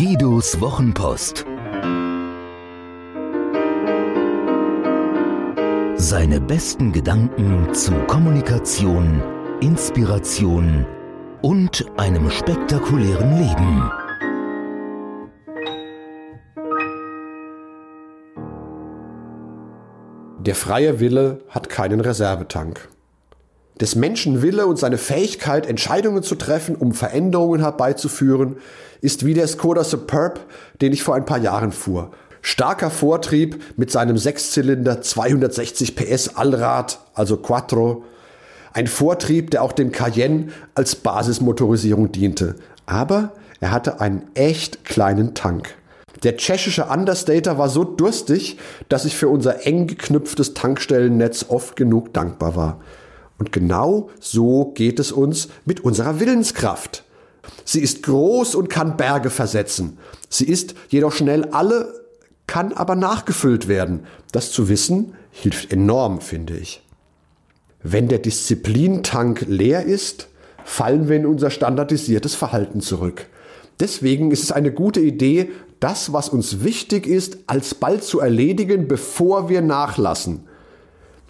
Ottos Wochenpost. Seine besten Gedanken zu Kommunikation, Inspiration und einem spektakulären Leben. Der freie Wille hat keinen Reservetank. Des Menschen Wille und seine Fähigkeit, Entscheidungen zu treffen, um Veränderungen herbeizuführen, ist wie der Skoda Superb, den ich vor ein paar Jahren fuhr. Starker Vortrieb mit seinem Sechszylinder 260 PS Allrad, also Quattro. Ein Vortrieb, der auch dem Cayenne als Basismotorisierung diente. Aber er hatte einen echt kleinen Tank. Der tschechische Understater war so durstig, dass ich für unser eng geknüpftes Tankstellennetz oft genug dankbar war. Und genau so geht es uns mit unserer Willenskraft. Sie ist groß und kann Berge versetzen. Sie ist jedoch schnell alle, kann aber nachgefüllt werden. Das zu wissen hilft enorm, finde ich. Wenn der Disziplintank leer ist, fallen wir in unser standardisiertes Verhalten zurück. Deswegen ist es eine gute Idee, das, was uns wichtig ist, alsbald zu erledigen, bevor wir nachlassen.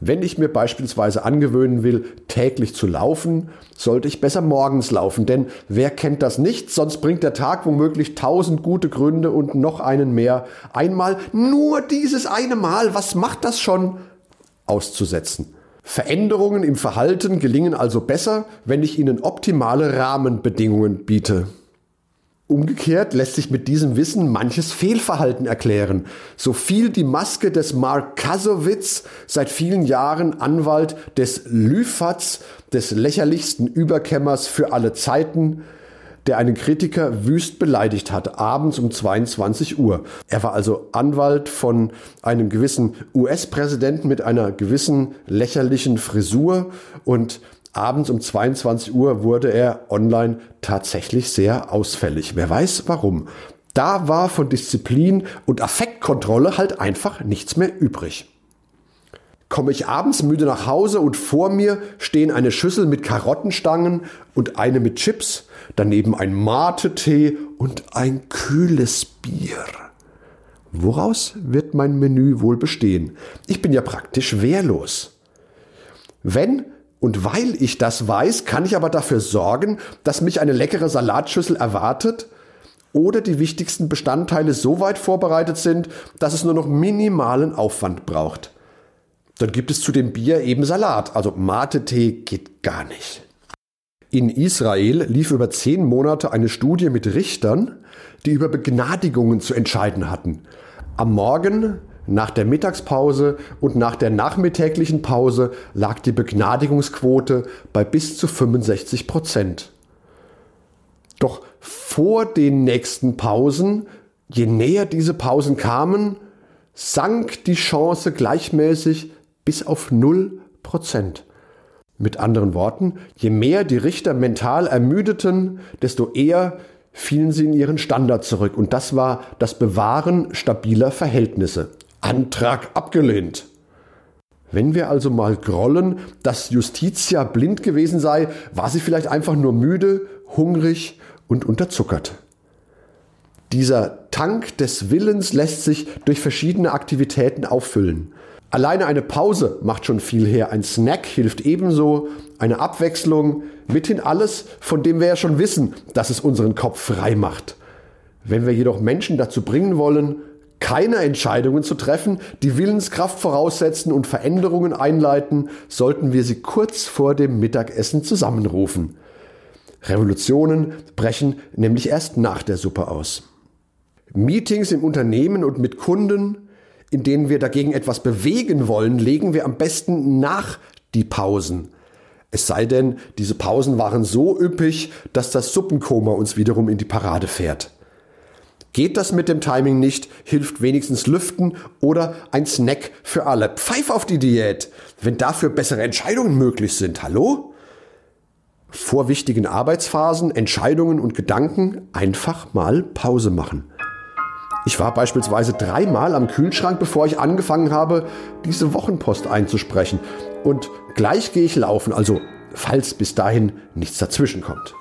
Wenn ich mir beispielsweise angewöhnen will, täglich zu laufen, sollte ich besser morgens laufen, denn wer kennt das nicht, sonst bringt der Tag womöglich tausend gute Gründe und noch einen mehr, einmal nur dieses eine Mal, was macht das schon, auszusetzen. Veränderungen im Verhalten gelingen also besser, wenn ich ihnen optimale Rahmenbedingungen biete. Umgekehrt lässt sich mit diesem Wissen manches Fehlverhalten erklären. So fiel die Maske des Mark Kasowitz, seit vielen Jahren Anwalt des Lüfatz, des lächerlichsten Überkämmers für alle Zeiten, der einen Kritiker wüst beleidigt hat, abends um 22 Uhr. Er war also Anwalt von einem gewissen US-Präsidenten mit einer gewissen lächerlichen Frisur und abends um 22 Uhr wurde er online tatsächlich sehr ausfällig. Wer weiß warum. Da war von Disziplin und Affektkontrolle halt einfach nichts mehr übrig. Komme ich abends müde nach Hause und vor mir stehen eine Schüssel mit Karottenstangen und eine mit Chips, daneben ein Mate-Tee und ein kühles Bier. Woraus wird mein Menü wohl bestehen? Ich bin ja praktisch wehrlos. Wenn und weil ich das weiß, kann ich aber dafür sorgen, dass mich eine leckere Salatschüssel erwartet oder die wichtigsten Bestandteile so weit vorbereitet sind, dass es nur noch minimalen Aufwand braucht. Dann gibt es zu dem Bier eben Salat, also Mate-Tee geht gar nicht. In Israel lief über zehn Monate eine Studie mit Richtern, die über Begnadigungen zu entscheiden hatten. Am Morgen nach der Mittagspause und nach der nachmittäglichen Pause lag die Begnadigungsquote bei bis zu 65 Prozent. Doch vor den nächsten Pausen, je näher diese Pausen kamen, sank die Chance gleichmäßig bis auf 0 Prozent. Mit anderen Worten, je mehr die Richter mental ermüdeten, desto eher fielen sie in ihren Standard zurück. Und das war das Bewahren stabiler Verhältnisse. Antrag abgelehnt. Wenn wir also mal grollen, dass Justitia blind gewesen sei, war sie vielleicht einfach nur müde, hungrig und unterzuckert. Dieser Tank des Willens lässt sich durch verschiedene Aktivitäten auffüllen. Alleine eine Pause macht schon viel her, ein Snack hilft ebenso, eine Abwechslung, mithin alles, von dem wir ja schon wissen, dass es unseren Kopf frei macht. Wenn wir jedoch Menschen dazu bringen wollen, keine Entscheidungen zu treffen, die Willenskraft voraussetzen und Veränderungen einleiten, sollten wir sie kurz vor dem Mittagessen zusammenrufen. Revolutionen brechen nämlich erst nach der Suppe aus. Meetings im Unternehmen und mit Kunden, in denen wir dagegen etwas bewegen wollen, legen wir am besten nach die Pausen. Es sei denn, diese Pausen waren so üppig, dass das Suppenkoma uns wiederum in die Parade fährt. Geht das mit dem Timing nicht, hilft wenigstens Lüften oder ein Snack für alle. Pfeif auf die Diät, wenn dafür bessere Entscheidungen möglich sind. Hallo? Vor wichtigen Arbeitsphasen, Entscheidungen und Gedanken einfach mal Pause machen. Ich war beispielsweise dreimal am Kühlschrank, bevor ich angefangen habe, diese Wochenpost einzusprechen. Und gleich gehe ich laufen, also falls bis dahin nichts dazwischen kommt.